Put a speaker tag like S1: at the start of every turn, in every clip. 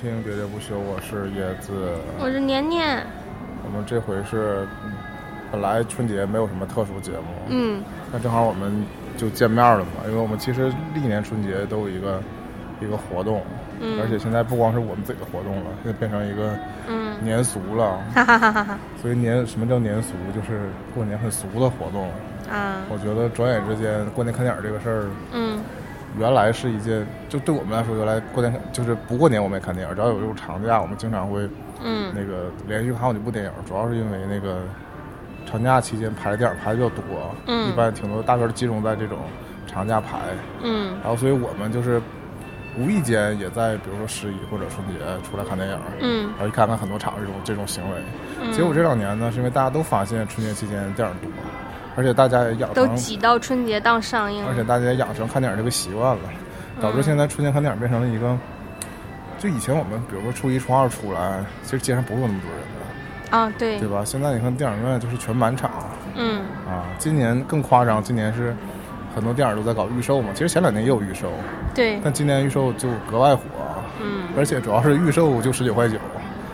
S1: 听喋喋不休，我是叶子，
S2: 我是年年。
S1: 我们这回是，本来春节没有什么特殊节目，
S2: 嗯，
S1: 那正好我们就见面了嘛，因为我们其实历年春节都有一个一个活动，
S2: 嗯
S1: 而且现在不光是我们自己的活动了，现在变成一个
S2: 嗯，
S1: 年俗了。
S2: 哈哈哈哈哈
S1: 所以年什么叫年俗？就是过年很俗的活动。
S2: 啊，
S1: 我觉得转眼之间，过年看电影这个事儿，
S2: 嗯
S1: 原来是一件，就对我们来说，原来过年就是不过年我们也看电影，只要有这种长假，我们经常会
S2: 嗯。
S1: 那个连续看好几部电影，主要是因为那个长假期间排的电影排的比较多，
S2: 嗯。
S1: 一般挺多大片儿集中在这种长假排，
S2: 嗯。
S1: 然后所以我们就是无意间也在比如说十一或者春节出来看电影，
S2: 嗯。
S1: 然后一看看很多场这种这种行为。
S2: 嗯，
S1: 结果这两年呢，是因为大家都发现春节期间电影多，而且大家也养成，
S2: 都挤到春节档上映，
S1: 而且大家也养成看电影这个习惯了，导致现在春节看电影变成了一个，就以前我们比如说初一初二出来，其实街上不会有那么多人的，
S2: 啊，对
S1: 对，吧？现在你看电影院就是全满场
S2: 嗯。
S1: 啊，今年更夸张，今年是很多电影都在搞预售嘛，其实前两年也有预售，
S2: 对，
S1: 但今年预售就格外火，
S2: 嗯。
S1: 而且主要是预售就十九块九。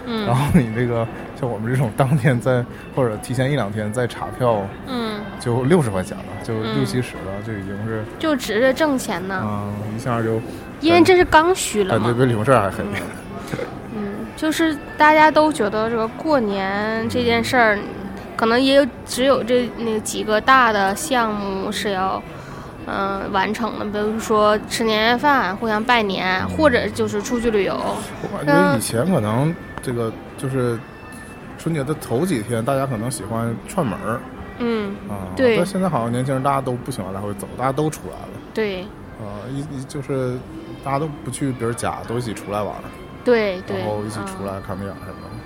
S1: 然
S2: 嗯
S1: 后你这个像我们这种当天在或者提前一两天在查票，
S2: 嗯，
S1: 就六十块钱了，就
S2: 嗯
S1: 六七十了，就已经是
S2: 就指着挣钱呢，
S1: 啊、一下就
S2: 因为这是刚需了嘛，
S1: 感觉比李洪胜还黑。
S2: 嗯，就是大家都觉得这个过年这件事儿，可能也有只有这那几个大的项目是要。嗯，完成的，比如说吃年夜饭、互相拜年，或者就是出去旅游。
S1: 我感觉以前可能这个就是春节的头几天，大家可能喜欢串门儿
S2: 嗯，
S1: 啊，
S2: 对
S1: 但现在好像年轻人大家都不喜欢来回走，大家都出来了
S2: 对，
S1: 啊，一一就是大家都不去别人家，都一起出来玩儿，
S2: 对对，
S1: 然后一起
S2: 嗯
S1: 出来看电影什么的。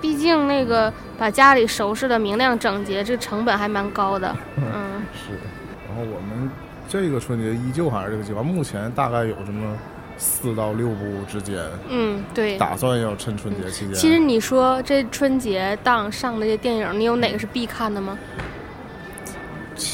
S2: 毕竟那个把家里收拾的明亮整洁，这成本还蛮高的。嗯
S1: 是，然后我们这个春节依旧还是这个计划，目前大概有这么四到六部之间，
S2: 嗯，对。
S1: 打算要趁春节期间。
S2: 其实你说这春节档上的这电影，你有哪个是必看的吗？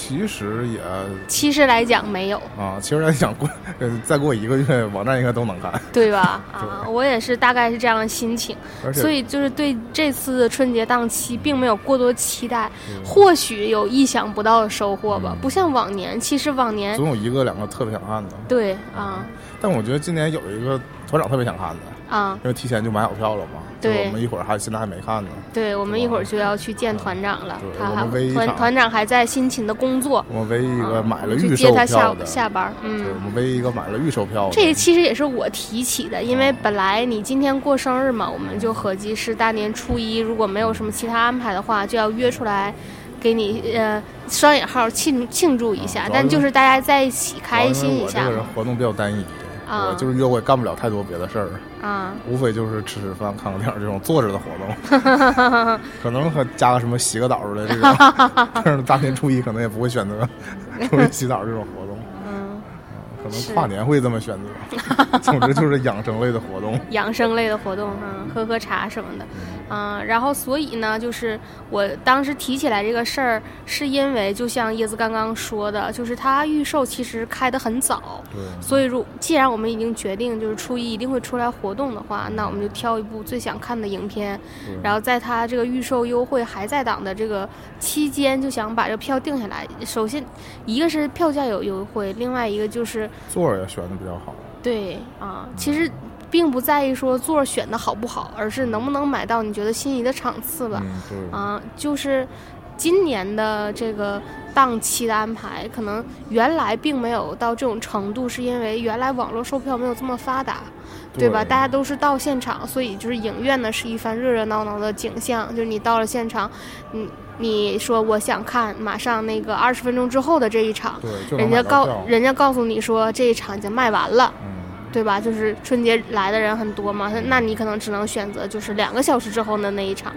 S1: 其实也
S2: 其实来讲没有，
S1: 啊，其实来讲过，呃，再过一个月，网站应该都能看。
S2: 对吧？啊，我也是大概是这样的心情，所以就是对这次的春节档期并没有过多期待，
S1: 嗯
S2: 或许有意想不到的收获吧。不像往年，其实往年
S1: 总有一个两个特别想看的，
S2: 对啊。
S1: 但我觉得今年有一个团长特别想看的，
S2: 啊，
S1: 因为提前就买好票了嘛。就
S2: 对
S1: 我们一会儿还现在还没看呢。
S2: 对我们一会儿就要去见团长了
S1: 对，
S2: 他还团团长还在辛勤的工作。
S1: 我们唯一一个
S2: 嗯
S1: 买了预售
S2: 接他下下班嗯
S1: 我，们唯一一个买了预售票的。
S2: 这其实也是我提起的，因为本来你今天过生日嘛，我们就合计是大年初一，如果没有什么其他安排的话，就要约出来，给你呃双引号庆庆祝一下
S1: 啊，
S2: 但就是大家在一起开心一下
S1: 这个人活动比较单一，
S2: 啊
S1: 我就是约会干不了太多别的事儿，
S2: 啊，
S1: 无非就是吃吃饭、看个电影这种坐着的活动，可能和加个什么洗个澡的这种，但是大年初一可能也不会选择出去洗澡这种活动，
S2: 嗯，
S1: 可能跨年会这么选择。总之就是养生类的活动。
S2: 养生类的活动，嗯，喝喝茶什么的，嗯，然后所以呢，就是我当时提起来这个事儿，是因为就像叶子刚刚说的，就是它预售其实开得很早，
S1: 对，
S2: 所以如既然我们已经决定就是初一一定会出来活动的话，那我们就挑一部最想看的影片，然后在它这个预售优惠还在档的这个期间，就想把这个票定下来。首先，一个是票价有优惠，另外一个就是
S1: 座儿也选的比较好。
S2: 对啊，其实并不在意说座儿选的好不好，而是能不能买到你觉得心仪的场次吧。
S1: 嗯，
S2: 啊，就是今年的这个档期的安排，可能原来并没有到这种程度，是因为原来网络售票没有这么发达，对吧？大家都是到现场，所以就是影院呢是一番热热闹闹的景象。就是你到了现场，你你说我想看，马上那个二十分钟之后的这一场，人家告人家告诉你说这一场已经卖完了。
S1: 嗯，
S2: 对吧？就是春节来的人很多嘛，那你可能只能选择就是两个小时之后的那一场，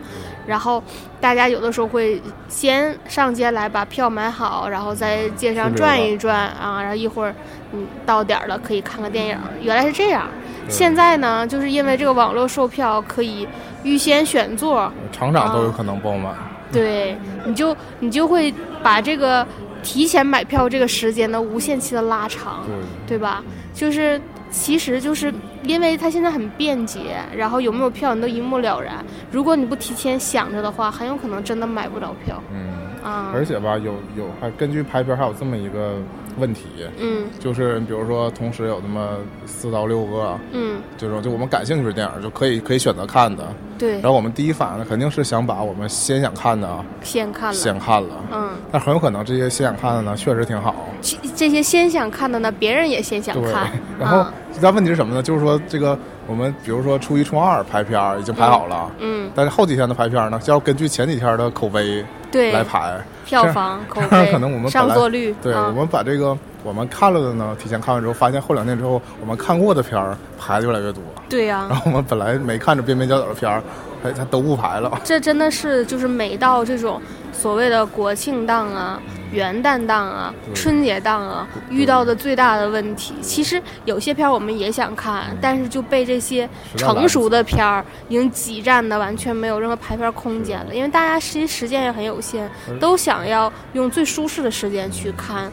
S2: 然后大家有的时候会先上街来把票买好，然后在街上转一转啊，然后一会儿嗯到点儿了可以看个电影。原来是这样，现在呢，就是因为这个网络售票可以预先选座，
S1: 场场都有可能爆满。
S2: 对，你就你就会把这个提前买票这个时间呢无限期的拉长。
S1: 对，
S2: 对吧？就是其实就是因为它现在很便捷，然后有没有票你都一目了然。如果你不提前想着的话，很有可能真的买不着票。
S1: 嗯，
S2: 啊，
S1: 而且吧，有有还根据排片还有这么一个问题，
S2: 嗯。
S1: 就是比如说同时有那么四到六个
S2: 嗯，
S1: 这种就我们感兴趣的电影就可以可以选择看的，
S2: 对。
S1: 然，后我们第一反应肯定是想把我们先想看的啊
S2: 先看了，
S1: 先看了，
S2: 嗯，
S1: 但很有可能这些先想看的呢确实挺好，
S2: 其这些先想看的呢，别人也先想
S1: 对。
S2: 看，，
S1: 然后
S2: 啊
S1: 但问题是什么呢？就是说这个我们比如说初一、初二排片儿已经排好了，
S2: 嗯，
S1: 但是后几天的排片儿呢，就要根据前几天的口碑
S2: 对。
S1: 来，排。
S2: 票房、口碑、
S1: 可能我们本来
S2: 上座率，
S1: 对，
S2: 啊
S1: 我们把这个我们看了的呢，提前看完之后，发现后两天之后，我们看过的片儿排的越来越多。
S2: 对呀、
S1: 然后我们本来没看着边边角角的片儿，哎，它都不排了。
S2: 这真的是就是每到这种所谓的国庆档啊、元旦档啊、春节档啊，遇到的最大的问题，其实有些片儿我们也想看，但是就被这些成熟的片儿已经挤占的完全没有任何排片空间了，因为大家实际时间也很有限，都想要用最舒适的时间去看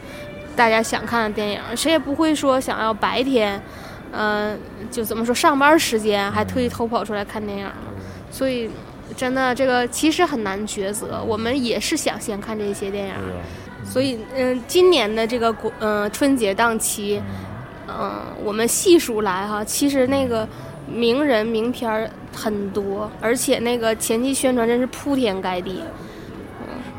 S2: 大家想看的电影，谁也不会说想要白天。嗯、就怎么说，上班时间还特意偷跑出来看电影，所以真的这个其实很难抉择。我们也是想先看这些电影，所以嗯、今年的这个国嗯、春节档期，嗯、我们细数来哈，其实那个名人名片儿很多，而且那个前期宣传真是铺天盖地。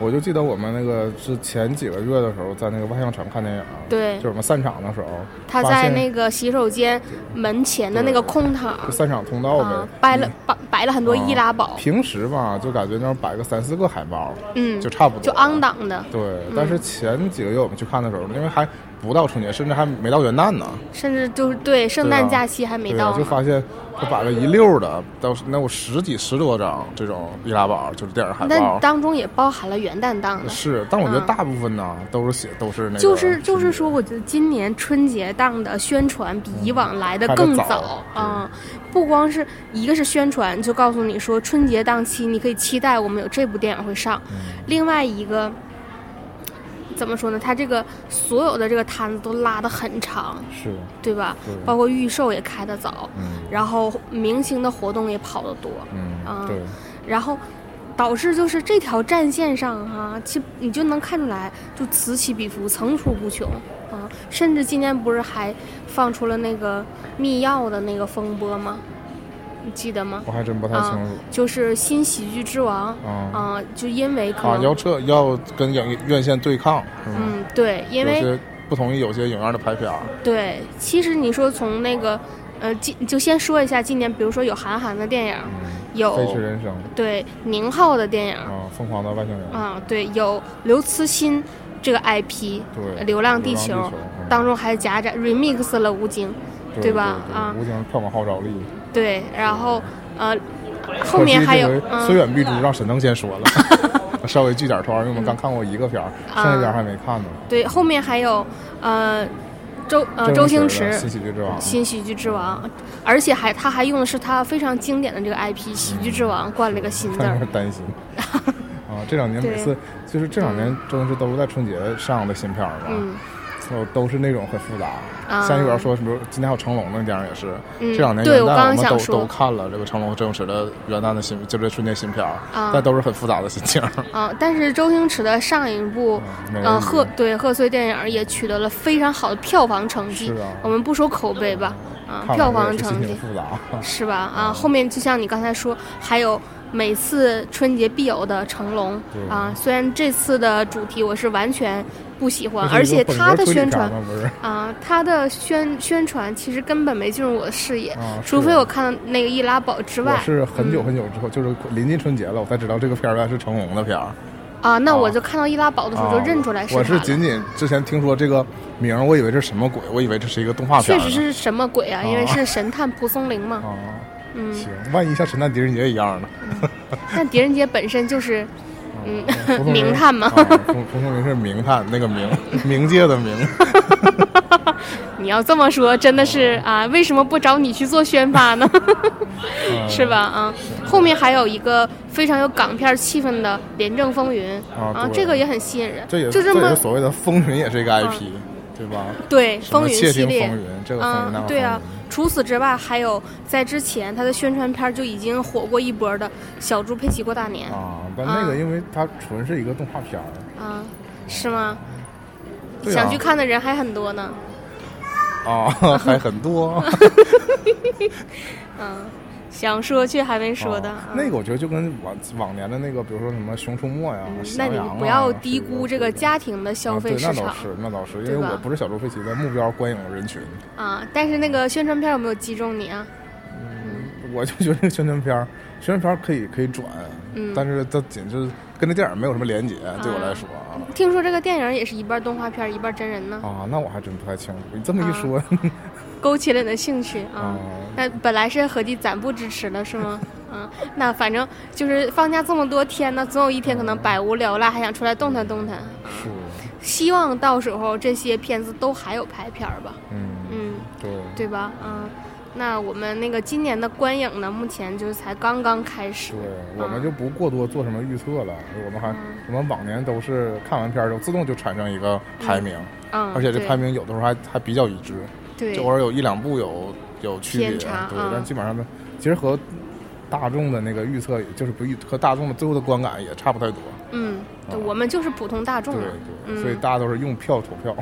S1: 我就记得我们那个是前几个月的时候，在那个万象城看电影，
S2: 对。
S1: 就是我们散场的时候，
S2: 他在那个洗手间门前的那个空场
S1: 就散场通道呗。
S2: 啊，，摆了摆摆了很多易拉宝，
S1: 平时吧，就感觉那儿摆个三四个海报，
S2: 嗯，
S1: 就差不多，
S2: 就昂。档的，
S1: 对，但是前几个月我们去看的时候，因为还不到春节，甚至还没到元旦呢，
S2: 甚至就是对圣诞假期还没到呢。
S1: 就发现他摆了一溜的，都是能有十几十多张这种易拉宝，就是电影海
S2: 但。当中也包含了元旦档的。
S1: 是，但我觉得
S2: 嗯
S1: 大部分呢、都是写都是那个，
S2: 就是就是说，我觉得今年春节档的宣传比以往来的更
S1: 早。
S2: 早。啊、不光是一个是宣传，就告诉你说春节档期你可以期待我们有这部电影会上，
S1: 嗯。
S2: 另外一个怎么说呢？它这个所有的这个摊子都拉得很长，
S1: 是，
S2: 对吧？
S1: 对
S2: 包括预售也开得早，
S1: 嗯
S2: 然后明星的活动也跑得多，
S1: 嗯，
S2: 啊
S1: 对，
S2: 然后导致就是这条战线上哈、其你就能看出来，就此起彼伏，层出不穷啊。甚至今年不是还放出了那个密钥的那个风波吗？你记得吗？
S1: 我还真不太清楚。
S2: 就是新喜剧之王
S1: 啊。
S2: 啊，就因为可
S1: 啊，
S2: 能、
S1: 要撤要跟影院线对抗，
S2: 嗯对，因为
S1: 不同意有些影院的排片儿，
S2: 对，其实你说从那个呃，今就先说一下今年，比如说有韩寒的电影，有
S1: 飞驰人生。
S2: 对宁浩的电影，
S1: 啊，疯狂的外星人，
S2: 啊，对，有刘慈欣这个 IP，
S1: 对
S2: 流浪地球》
S1: 地球嗯。
S2: 当中还夹杂 remix 了吴京，
S1: 对
S2: 对吧？
S1: 对
S2: 啊。
S1: 吴京票房号召力。
S2: 对，然后呃，后面还有
S1: 虽远必诛，让沈腾先说了，稍微剧点团，因为我们刚看过一个片儿，剩下片儿还没看呢。
S2: 对，后面还有呃周呃
S1: 周
S2: 周星驰
S1: 新喜剧之王，
S2: 新喜剧之王，而且还他还用的是他非常经典的这个 IP 喜剧之王，冠了一个新字
S1: 有
S2: 儿。
S1: 点，担心。啊，这两年每次就是这两年周星驰都是在春节上的新片儿嘛，
S2: 嗯
S1: 都都是那种很复杂。
S2: 啊
S1: 像一边说什么，今年还有成龙的电影也是，
S2: 嗯
S1: 这两年元旦我们都都看了这个成龙和周星驰的元旦的新，就是春节新片儿，
S2: 啊
S1: 但都是很复杂的心情。
S2: 啊，但是周星驰的上一部
S1: 美人鱼
S2: 呃贺对贺岁电影也取得了非常好的票房成绩
S1: 是啊，
S2: 我们不说口碑吧，啊，
S1: 看
S2: 票房成绩
S1: 复杂。
S2: 是吧？啊，后面就像你刚才说，还有每次春节必有的成龙啊，虽然这次的主题我是完全不喜欢，而且他的宣传啊，他的宣宣传其实根本没进入我的视野，
S1: 啊，
S2: 除非我看到那个易拉宝之
S1: 我
S2: 外
S1: 是很久
S2: 嗯
S1: 很久之后，就是临近春节了，我才知道这个片儿原来是成龙的片儿。
S2: 啊，那我
S1: 啊
S2: 就看到易拉宝的时候就
S1: 啊
S2: 认出来
S1: 我
S2: 他了。
S1: 是仅仅之前听说这个名儿，我以为这是什么鬼，我以为这是一个动画片儿。
S2: 确实是什么鬼啊？因为
S1: 啊
S2: 是神探蒲松龄嘛。
S1: 啊，
S2: 嗯，
S1: 行，万一像神探狄仁杰一样呢？
S2: 但狄仁杰本身就是 嗯 名探嘛
S1: 啊蒲蒲松龄是名探，那个名 冥界的冥。
S2: 你要这么说，真的是啊，为什么不找你去做宣发呢？
S1: 嗯
S2: 是吧？啊，后面还有一个非常有港片气氛的《廉政风云》
S1: 啊对
S2: 这个也很吸引人。
S1: 这也
S2: 就这么
S1: 所谓的风云，也是一个 IP。对吧？
S2: 对，风云系列
S1: 风，云，这个风云那
S2: 嗯，
S1: 个
S2: 对啊。除此之外，还有在之前他的宣传片就已经火过一波的《小猪佩奇过大年》
S1: 啊，但那个
S2: 啊
S1: 因为它纯是一个动画片儿
S2: 啊，是吗？
S1: 啊
S2: 想去看的人还很多呢。
S1: 啊，还很多。
S2: 嗯，想说却还没说的。
S1: 那个我觉得就跟往往年的那个，比如说什么《熊出没》呀、
S2: 嗯
S1: 小羊啊
S2: 那你不要低估这个家庭的消费市
S1: 啊对，那
S2: 场
S1: 倒是，那倒是，因为我不是小猪佩奇的目标观影人群，
S2: 啊。但是那个宣传片有没有击中你啊？
S1: 嗯我就觉得这个宣传片，宣传片可以可以转，
S2: 嗯
S1: 但是它仅就是跟这电影没有什么连接，对我来说啊。
S2: 听说这个电影也是一半动画片一半真人呢，
S1: 啊，那我还真不太清楚。你这么
S2: 啊
S1: 一说，
S2: 勾起了你的兴趣啊。
S1: 啊，
S2: 那本来是合计咱不支持了是吗？嗯，那反正就是放假这么多天呢，总有一天可能百无聊赖，还想出来动弹动弹。
S1: 是，
S2: 希望到时候这些片子都还有拍片儿吧，
S1: 嗯，
S2: 嗯，
S1: 对，
S2: 对吧？嗯，那我们那个今年的观影呢，目前就是才刚刚开始。
S1: 对，我们就不过多做什么预测了。我们还，
S2: 嗯
S1: 我们往年都是看完片儿之后自动就产生一个排名，
S2: 嗯，
S1: 而且这排名有的时候还还比较一致，
S2: 对
S1: 就偶尔有一两部有有区别，对，
S2: 嗯
S1: 但基本上呢，其实和大众的那个预测，就是不预和大众的最后的观感也差不太多。
S2: 嗯，我们就是普通大众
S1: 对
S2: 嘛，
S1: 对，
S2: 嗯
S1: 所以大家都是用票投票。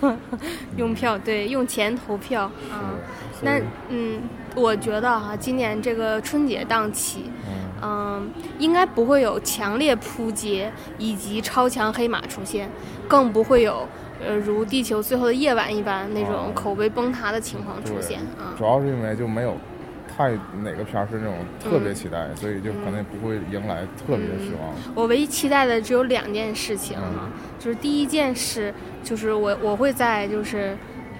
S2: 用票对，用钱投票啊。那嗯，我觉得哈、今年这个春节档期，
S1: 嗯
S2: 嗯，应该不会有强烈扑街以及超强黑马出现，更不会有呃如《地球最后的夜晚》一般那种
S1: 哦
S2: 口碑崩塌的情况出现啊。
S1: 主要是因为就没有太哪个片儿是那种特别
S2: 嗯
S1: 期待，所以就可能也不会迎来特别的失望。
S2: 我唯一期待的只有两件事情啊、
S1: 嗯
S2: 就是第一件事就是我我会在就是。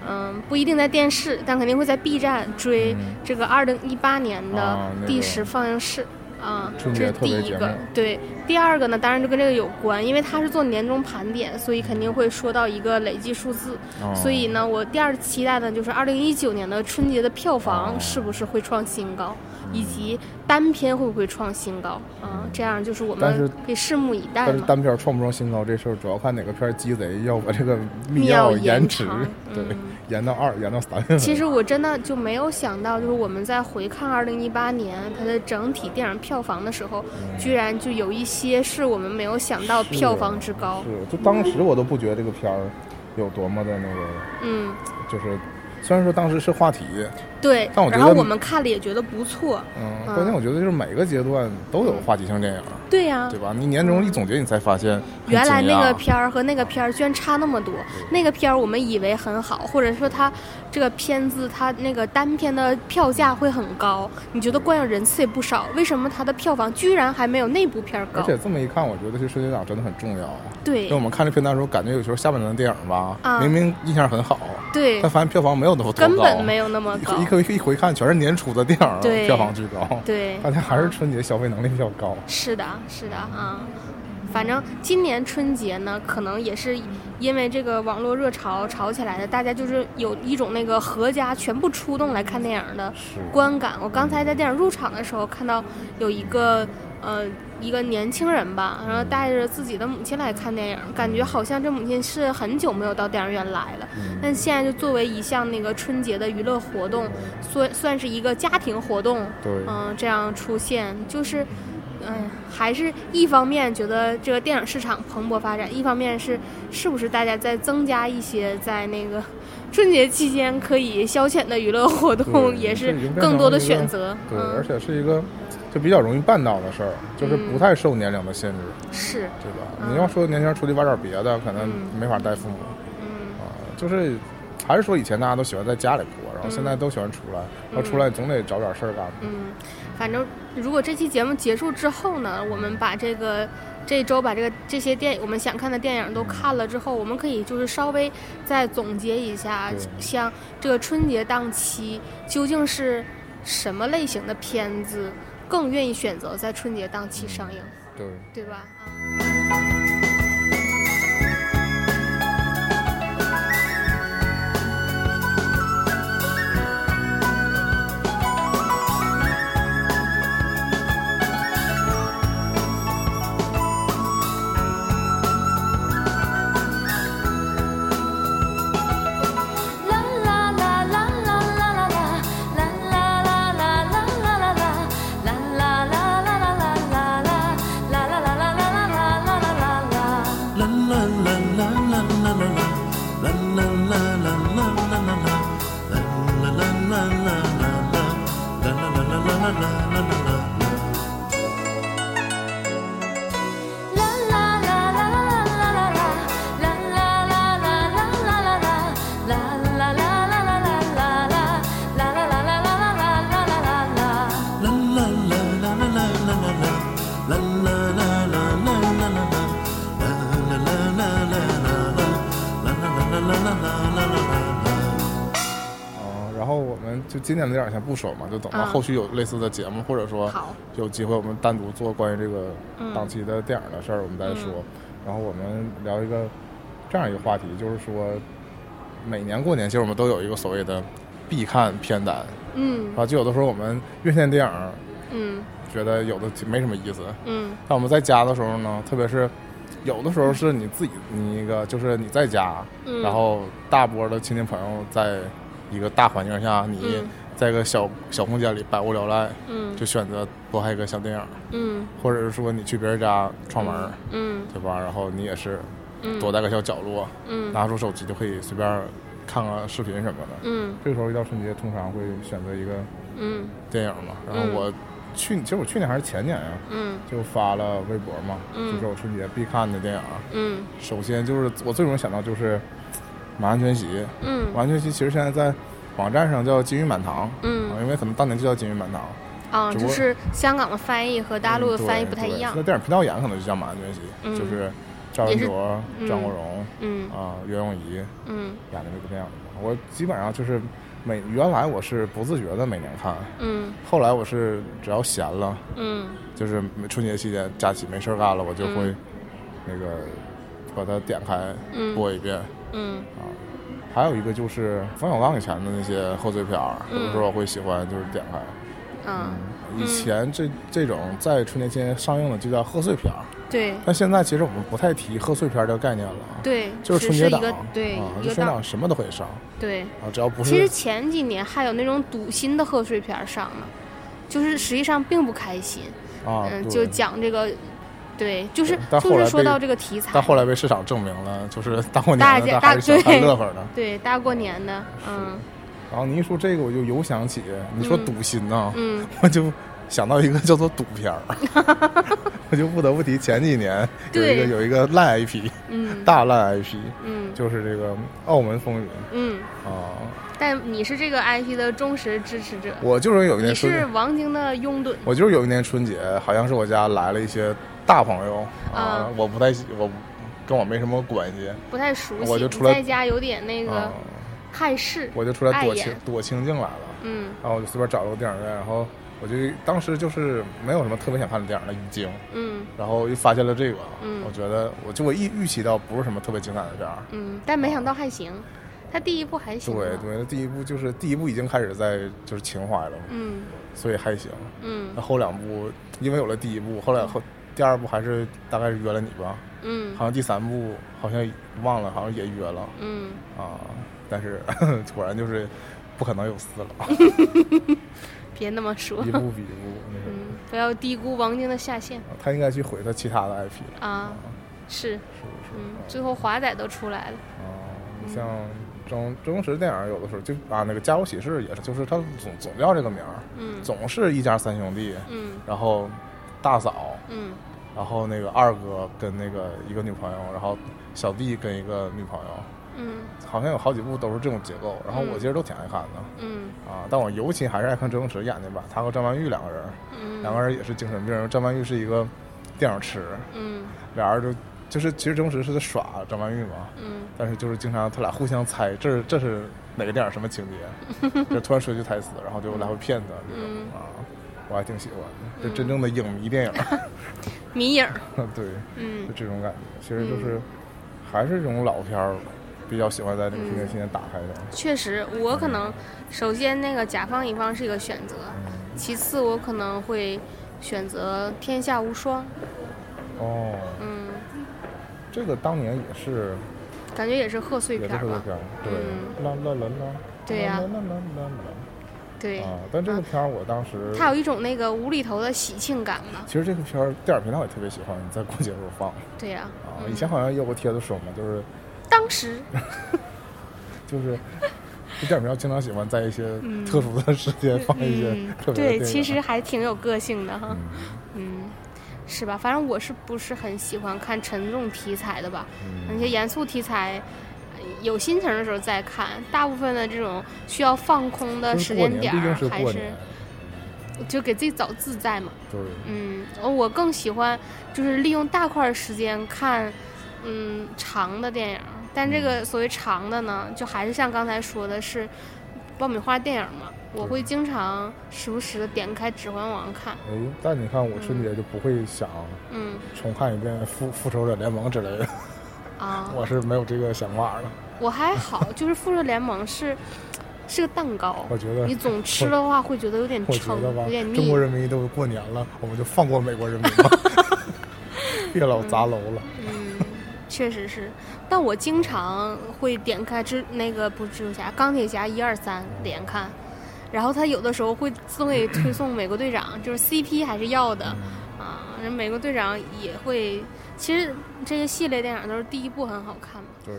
S2: 嗯，不一定在电视，但肯定会在 B 站追
S1: 嗯
S2: 这个二零一八年的第十放映室是
S1: 春节特别
S2: 第一个
S1: 节目。
S2: 对，第二个呢，当然就跟这个有关，因为他是做年终盘点，所以肯定会说到一个累计数字。
S1: 哦
S2: 所以呢，我第二期待的就是二零一九年的春节的票房
S1: 哦
S2: 是不是会创新高，以及单片会不会创新高啊？这样就是我们可以拭目以待
S1: 但是。单片儿创不创新高这事儿，主要看哪个片儿鸡贼要把这个
S2: 密
S1: 钥
S2: 钥延
S1: 迟
S2: 长，
S1: 对
S2: 嗯，
S1: 延到二，延到三。
S2: 其实我真的就没有想到，就是我们在回看二零一八年它的整体电影票房的时候，居然就有一些是我们没有想到票房之高。
S1: 是，就当时我都不觉得这个片儿有多么的那个，
S2: 嗯，
S1: 就是虽然说当时是话题，
S2: 对。
S1: 但我觉得
S2: 然后我们看了也觉得不错。
S1: 嗯，
S2: 嗯
S1: 关键我觉得就是每个阶段都有话题性电影，
S2: 对呀、
S1: 对吧？你年终一总结，你才发现
S2: 原来那个片儿和那个片儿居然差那么多。那个片儿我们以为很好，或者说它这个片子它那个单片的票价会很高，你觉得观影人次也不少，为什么它的票房居然还没有那部片儿高
S1: 而？且这么一看，我觉得其实春节档真的很重要。
S2: 对
S1: 因为我们看这片段的时候，感觉有时候下半年的电影吧，
S2: 啊
S1: 明明印象很好，
S2: 对
S1: 但，发现票房没有那么高，
S2: 根本没有那么高
S1: 一。一回一回看，全是年初的电影，
S2: 对
S1: 票房巨高。
S2: 对，
S1: 大家还是春节消费能力比较高。
S2: 是的，是的啊。反正今年春节呢，可能也是因为这个网络热潮炒起来的，大家就是有一种那个合家全部出动来看电影的观感。我刚才在电影入场的时候看到有一个呃一个年轻人吧，然后带着自己的母亲来看电影，感觉好像这母亲是很久没有到电影院来了。
S1: 嗯。
S2: 但现在就作为一项那个春节的娱乐活动，算算是一个家庭活动，
S1: 对，
S2: 嗯，这样出现，就是，嗯，还是一方面觉得这个电影市场蓬勃发展，一方面是是不是大家在增加一些在那个春节期间可以消遣的娱乐活动，也是更多的选择。
S1: 对，而
S2: 嗯，
S1: 且是一个就比较容易办到的事儿，就是不太受年龄的限制，
S2: 是，
S1: 对吧？
S2: 嗯
S1: 你要说年轻人出去玩点别的，可能
S2: 嗯
S1: 没法带父母
S2: 嗯
S1: 啊。就是还是说以前大家都喜欢在家里过，然后现在都喜欢出来，然后出来总得找点事儿干。
S2: 嗯，反正如果这期节目结束之后呢，我们把这个这周把这个这些电我们想看的电影都看了之后，我们可以就是稍微再总结一下，像这个春节档期究竟是什么类型的片子更愿意选择在春节档期上映，
S1: 对。
S2: 对吧？啊。
S1: 今年的电影先不说嘛，就等到
S2: 嗯。
S1: 后续有类似的节目，或者说，有机会我们单独做关于这个
S2: 嗯
S1: 档期的电影的事儿，我们再说。
S2: 嗯。
S1: 然后我们聊一个这样一个话题，就是说每年过年其实我们都有一个所谓的必看片单。
S2: 嗯。
S1: 啊，就有的时候我们院线电影
S2: 嗯。
S1: 觉得有的没什么意思，
S2: 嗯。
S1: 但我们在家的时候呢，特别是有的时候是你自己，你一个就是你在家，
S2: 嗯，
S1: 然后大波的亲戚朋友在一个大环境下，你
S2: 嗯
S1: 在一个小小空间里百无聊赖，
S2: 嗯。
S1: 就选择多看一个小电影，
S2: 嗯。
S1: 或者是说你去别人家串门，
S2: 嗯。
S1: 对吧？然后你也是
S2: 嗯。
S1: 躲在个小角落，
S2: 嗯。
S1: 拿出手机就可以随便看个视频什么的。
S2: 嗯。
S1: 这个时候一到春节，通常会选择一个
S2: 嗯。
S1: 电影嘛。然后我去，其实我去年还是前年呀、
S2: 嗯。
S1: 就发了微博嘛，
S2: 嗯。
S1: 就是我春节必看的电影。
S2: 嗯。
S1: 首先就是我最容易想到就是《满汉全席》，《
S2: 嗯
S1: 满汉全席》其实现在在网站上叫《金玉满堂》，啊，
S2: 嗯
S1: 因为可能当年就叫《金玉满堂》，
S2: 啊，就是香港的翻译和大陆的
S1: 嗯
S2: 翻译不太一样。
S1: 那。电影频道演可能就叫《满汉全席》，
S2: 嗯。
S1: 就是赵文卓、
S2: 嗯。
S1: 张国荣
S2: 嗯。
S1: 啊、袁咏仪
S2: 嗯。
S1: 演的这个电影。我基本上就是每原来我是不自觉的每年看，
S2: 嗯。
S1: 后来我是只要闲了，
S2: 嗯。
S1: 就是春节期间假期没事儿干了，我就会
S2: 嗯。
S1: 那个把它点开
S2: 嗯。
S1: 播一遍。
S2: 嗯
S1: 还有一个就是冯小刚以前的那些贺岁片儿，有的时候我会喜欢就是点开。
S2: 嗯，
S1: 以前这这种在春节期间上映的就叫贺岁片儿，
S2: 对。
S1: 但现在其实我们不太提贺岁片儿这个概念了，
S2: 对，
S1: 就是春节档
S2: 对
S1: 啊，就春节档什么都可以上。
S2: 对。
S1: 啊，只要不是
S2: 其实前几年还有那种赌心的贺岁片儿上呢，就是实际上并不开心，
S1: 啊，
S2: 嗯，就讲这个，对，就是
S1: 但后来
S2: 就是说到这个题材，
S1: 但后来被市场证明了，就是大过年的，但还是想
S2: 大对
S1: 看乐呵的。
S2: 对大过年的，嗯
S1: 然后你一说这个，我就有想起你说
S2: 嗯
S1: 赌心呐，
S2: 嗯
S1: 我就想到一个叫做赌片儿，我就不得不提前几年有一个有一个烂 IP，
S2: 嗯
S1: 大烂 IP，
S2: 嗯
S1: 就是这个《澳门风云》
S2: 嗯，
S1: 啊。
S2: 但你是这个 IP 的忠实支持者，
S1: 我就是有一
S2: 你
S1: 年春
S2: 是王晶的拥趸，
S1: 我就是有一年春节，好像是我家来了一些大朋友啊
S2: 啊，
S1: 我不太喜我跟我没什么关系。
S2: 不太熟悉，
S1: 我就出来
S2: 在家有点那
S1: 啊。
S2: 个，害事，
S1: 我就出来躲清躲清静来了，
S2: 嗯。
S1: 然后我就随便找了个电影院，然后我就当时就是没有什么特别想看的电影了，已经，
S2: 嗯。
S1: 然后又发现了这个，
S2: 嗯。
S1: 我觉得我就我预预期到不是什么特别精彩的片儿，
S2: 嗯，但没想到还行，他第一部还行，
S1: 对，对，那第一部就是第一部已经开始在就是情怀了嘛，
S2: 嗯。
S1: 所以还行。
S2: 嗯。
S1: 那后两部因为有了第一部，后来后第二部还是大概是约了你吧，
S2: 嗯。
S1: 好像第三部好像忘了，好像也约了。
S2: 嗯，
S1: 啊，但是 果然就是不可能有四了，
S2: 别那么说，
S1: 一部比一部。
S2: 嗯，不要低估王晶的下限。
S1: 啊他应该去毁他其他的 IP 了，
S2: 啊，是，
S1: 是是？
S2: 嗯，最后华仔都出来了，
S1: 啊，你像周周星驰电影，有的时候就啊，那个《家有喜事》也是，就是他总总叫这个名儿，
S2: 嗯。
S1: 总是一家三兄弟，
S2: 嗯。
S1: 然后大嫂，
S2: 嗯。
S1: 然后那个二哥跟那个一个女朋友，然后小弟跟一个女朋友，
S2: 嗯。
S1: 好像有好几部都是这种结构，然后我
S2: 嗯
S1: 其实都挺爱看的。
S2: 嗯。
S1: 啊，但我尤其还是爱看周星驰演的吧，他和张曼玉两个人，
S2: 嗯，
S1: 两个人也是精神病。张曼玉是一个电影痴，
S2: 嗯。
S1: 俩人就就是其实周星驰是在耍张曼玉嘛，
S2: 嗯。
S1: 但是就是经常他俩互相猜这是这是哪个电影什么情节，就突然说句台词，然后就来回骗他这种、
S2: 嗯。
S1: 啊，我还挺喜欢的，就真正的影迷电影，
S2: 迷影儿，
S1: 对，
S2: 嗯。
S1: 就这种感觉，其实就是、还是这种老片儿，比较喜欢在这个春节期间打开的。
S2: 确实，我可能首先那个甲方乙方是一个选择，
S1: 嗯。
S2: 其次我可能会选择天下无双，
S1: 哦，
S2: 嗯，
S1: 这个当年也是
S2: 感觉也是贺岁片儿
S1: 对，
S2: 嗯。
S1: 啦啦啦啦，
S2: 对呀。
S1: 啦啦啦啦啦
S2: 对，
S1: 啊，但这个片儿我当时，
S2: 它有一种那个无厘头的喜庆感嘛，
S1: 其实这个片儿电影频道也特别喜欢在过节时候放
S2: 对呀、
S1: 啊。
S2: 嗯
S1: 以前好像也有个帖子说嘛，就是
S2: 当时，
S1: 就是这电影频道经常喜欢在一些
S2: 嗯
S1: 特殊的时间放一些
S2: 嗯
S1: 特，别的
S2: 对，其实还挺有个性的哈，
S1: 嗯
S2: 嗯，是吧？反正我是不是很喜欢看沉重题材的吧？那些
S1: 嗯，
S2: 严肃题材，呃有心情的时候再看。大部分的这种需要放空的时间点儿，还是就给自己找自在嘛。
S1: 对，
S2: 嗯，我更喜欢就是利用大块时间看，嗯，长的电影。但这个所谓长的呢，就还是像刚才说的是爆米花电影嘛。我会经常时不时的点开《指环王》看。
S1: 哎，但你看我春节就不会想，
S2: 嗯，
S1: 重看一遍《复复仇者联盟》之类的。
S2: 啊，
S1: 我是没有这个想法的。
S2: 我还好，就是《复仇者联盟》是是个蛋糕，
S1: 我觉得
S2: 你总吃的话会觉得有点撑，有点腻。
S1: 中国人民都过年了，我们就放过美国人民吧，别老砸楼了。
S2: 嗯，确实是。但我经常会点开蜘那个不是蜘蛛侠，钢铁侠一二三连看。然后他有的时候会自动给推送美国队长，就是 CP 还是要的啊。人美国队长也会，其实这些系列电影都是第一部很好看嘛。
S1: 对。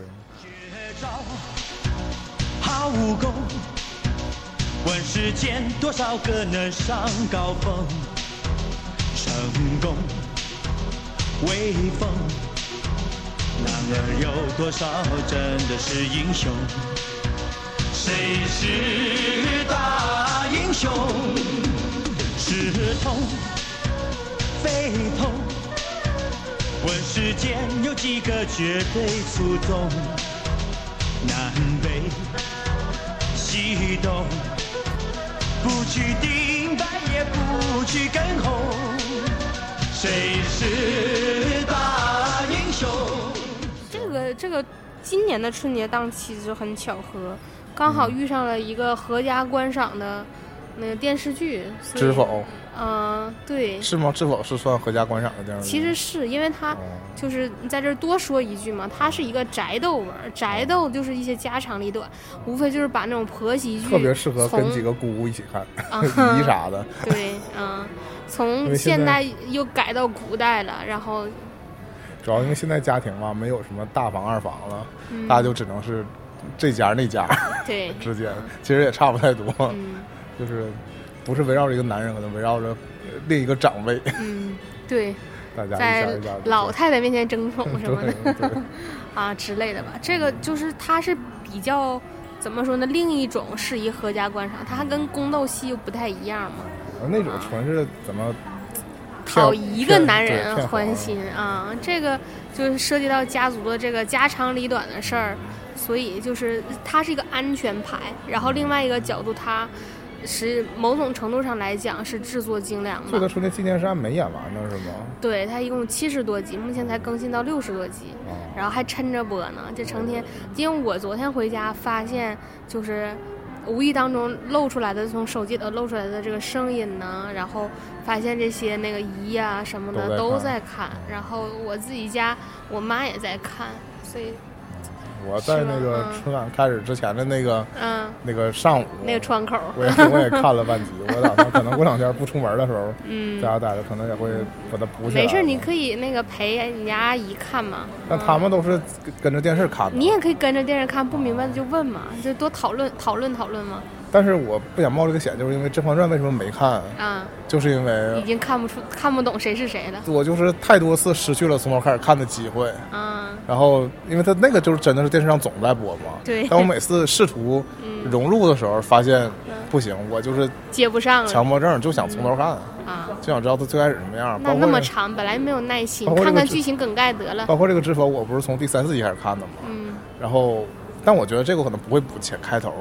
S3: 好武功，问世间多少个能上高峰？成功威风，男儿有多少真的是英雄？谁是大英雄？是痛非痛？问世间有几个绝对出众？南北西东，不去顶白也不去跟红，谁是大英雄？
S2: 这个这个，今年的春节档期就很巧合。刚好遇上了一个合家观赏的那个电视剧，《
S1: 知否》。
S2: 嗯，对。
S1: 是吗？《知否》是算合家观赏的电视剧？
S2: 其实是因为它就是在这儿多说一句嘛，它是一个宅斗文，宅斗就是一些家长里短，无非就是把那种婆媳剧，
S1: 特别适合跟几个姑姑一起看，姨啥的。
S2: 对，嗯，从现代又改到古代了，然后
S1: 主要因为现在家庭嘛，没有什么大房二房了，大家就只能是。这家那家
S2: 对
S1: 之间其实也差不太多，就是不是围绕着一个男人，可能围绕着另一个长辈。
S2: 嗯，对，
S1: 大家
S2: 在老太太面前争宠什么的啊之类的吧。这个就是它是比较怎么说呢？另一种适宜合家观赏，它还跟宫斗戏又不太一样嘛。
S1: 那种纯是怎么
S2: 讨一个男人欢心啊？这个就是涉及到家族的这个家长里短的事儿。所以就是它是一个安全牌，然后另外一个角度，它是某种程度上来讲是制作精良的。
S1: 这个春节纪念是还没演完呢，是吗？
S2: 对，它一共七十多集，目前才更新到六十多集，然后还抻着播呢。这成天，因为我昨天回家发现，就是无意当中露出来的，从手机里露出来的这个声音呢，然后发现这些那个姨呀什么的都在看，然后我自己家我妈也在看，所以。
S1: 我在那个春晚开始之前的那个，
S2: 嗯，
S1: 那个上午，
S2: 那个窗口，
S1: 我也我也看了半集。我打算可能过两天不出门的时候，嗯，在家待着，可能也会把它补起来。
S2: 没事，你可以那个陪你家阿姨看嘛。
S1: 那他们都是跟着电视看。
S2: 你也可以跟着电视看，不明白的就问嘛，就多讨论讨论讨论嘛。
S1: 但是我不想冒这个险，就是因为《甄嬛传》为什么没看
S2: 啊？
S1: 就是因为
S2: 已经看不出、看不懂谁是谁了。
S1: 我就是太多次失去了从头开始看的机会
S2: 啊。
S1: 然后，因为他那个就是真的是电视上总在播嘛。
S2: 对。
S1: 但我每次试图融入的时候，发现不行，我就是
S2: 接不上。
S1: 强迫症就想从头看
S2: 啊，
S1: 就想知道他最开始什么样。
S2: 那那么长，本来没有耐心，看看剧情梗概得了。
S1: 包括这个《知否》，我不是从第三四集开始看的嘛。
S2: 嗯。
S1: 然后，但我觉得这个可能不会补前开头，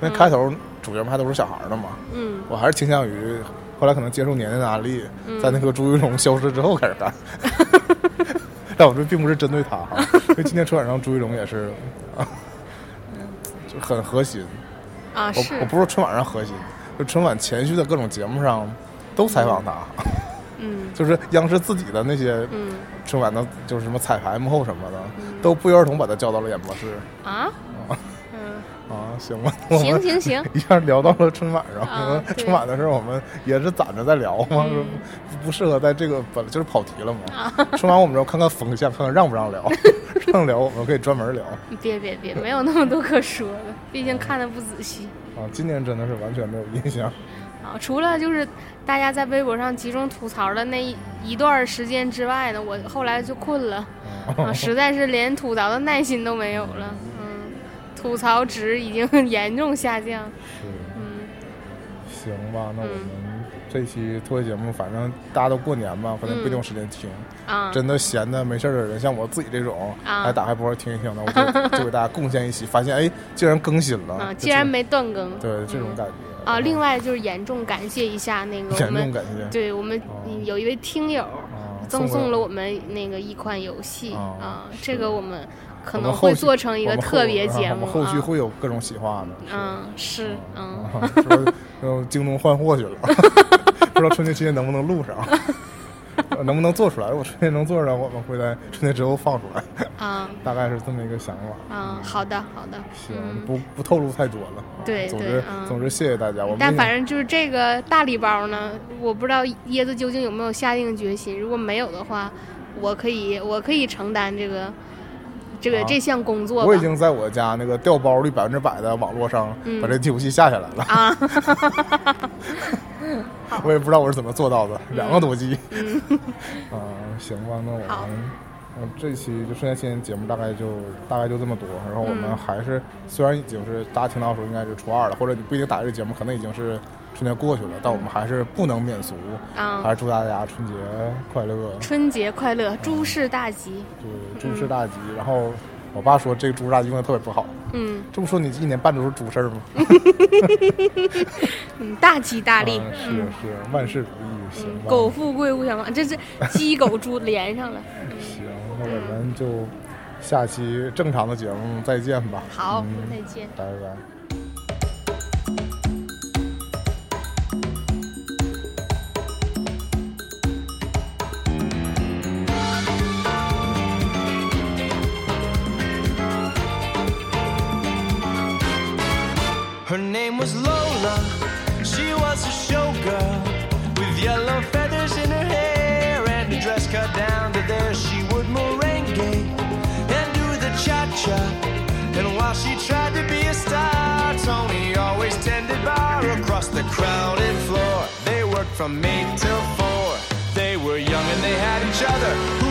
S1: 因为开头。主角们还都是小孩的嘛，
S2: 嗯，
S1: 我还是倾向于后来可能接受年龄的压力，在那个朱一龙消失之后开始看。但我这并不是针对他哈，因为今天春晚上朱一龙也是，就很核心
S2: 啊。
S1: 我我不是春晚上核心，就春晚前续的各种节目上都采访他。
S2: 嗯，
S1: 就是央视自己的那些春晚的，就是什么彩排幕后什么的，都不约而同把他叫到了演播室
S2: 啊。
S1: 啊，行吧，
S2: 行行行，
S1: 一下聊到了春晚上。春晚的事儿，我们也是攒着在聊嘛，不适合在这个本就是跑题了嘛。春晚我们要看看风向，看看让不让聊，让聊我们可以专门聊。
S2: 别别别，没有那么多可说的，毕竟看的不仔细。
S1: 啊，今年真的是完全没有印象。
S2: 啊，除了就是大家在微博上集中吐槽的那一段时间之外呢，我后来就困了，啊，实在是连吐槽的耐心都没有了。吐槽值已经 严重下降。
S1: 是，嗯，行吧，那我们这期特别节目，反正大家都过年嘛，可能不一定有时间听。
S2: 啊，
S1: 真的闲的没事儿的人，像我自己这种，
S2: 啊。
S1: 还打开播听一听的，我就就给大家贡献一期，发现哎，竟然更新了。
S2: 啊，
S1: 就
S2: 既然没断更，
S1: 对这种感觉
S2: 啊，另外就是严重感谢一下那个我
S1: 严重
S2: 们，
S1: 感谢
S2: 对我们
S1: 哦
S2: 有一位听友
S1: 啊，
S2: 赠送了我们那个一款游戏
S1: 哦
S2: 啊，这个我们可能会做成一个特别节目
S1: 啊我们后续
S2: 啊。
S1: 会有各种企划的。
S2: 嗯，是，嗯，
S1: 啊，说说京东换货去了，不知道春节期间能不能录上，呃能不能做出来？如果春节能做出来，我们会在春节之后放出来，
S2: 啊
S1: 大概是这么一个想法。
S2: 啊，好的，好的，
S1: 行，
S2: 嗯。
S1: 不不透露太多了。啊
S2: 对
S1: 总之
S2: 对嗯
S1: 总之谢谢大家。我们
S2: 但反正就是这个大礼包呢，我不知道椰子究竟有没有下定决心。如果没有的话，我可以我可以承担这个这个、
S1: 啊
S2: 这项工作。
S1: 我已经在我家那个掉包率百分之百的网络上
S2: 嗯
S1: 把这游戏下下来了。
S2: 啊，
S1: 我也不知道我是怎么做到的，两个多 G。
S2: 嗯
S1: 啊，行吧，那我们。嗯，这期就剩下期间节目大概就大概就这么多，然后我们
S2: 嗯
S1: 还是、虽然已经是大家听到的时候应该是初二了，或者你不一定打这个节目，可能已经是春节过去了，但我们还是不能免俗，
S2: 啊
S1: 还是祝大家春节快乐，
S2: 春节快乐，诸事大吉。
S1: 对，诸事大吉。然后我爸说这个诸事大吉用的特别不好，
S2: 嗯
S1: 这么说你一年办都是猪事儿吗？
S2: 嗯，大吉大利。
S1: 啊是
S2: 嗯
S1: 是，万事如意，行吧。
S2: 狗富贵勿相忘，这是鸡狗猪连上了。
S1: 行，那我们就下期正常的节目再见吧。
S2: 好
S1: 嗯，
S2: 再见。
S1: 拜拜。
S3: Her name was Lola. She was a showgirl with yellow feathers in her hair and a dress cut down to there. She would merengue and do the cha cha. And while she tried to be a star, Tony always tended bar across the crowded floor. They worked from eight till four. They were young and they had each other.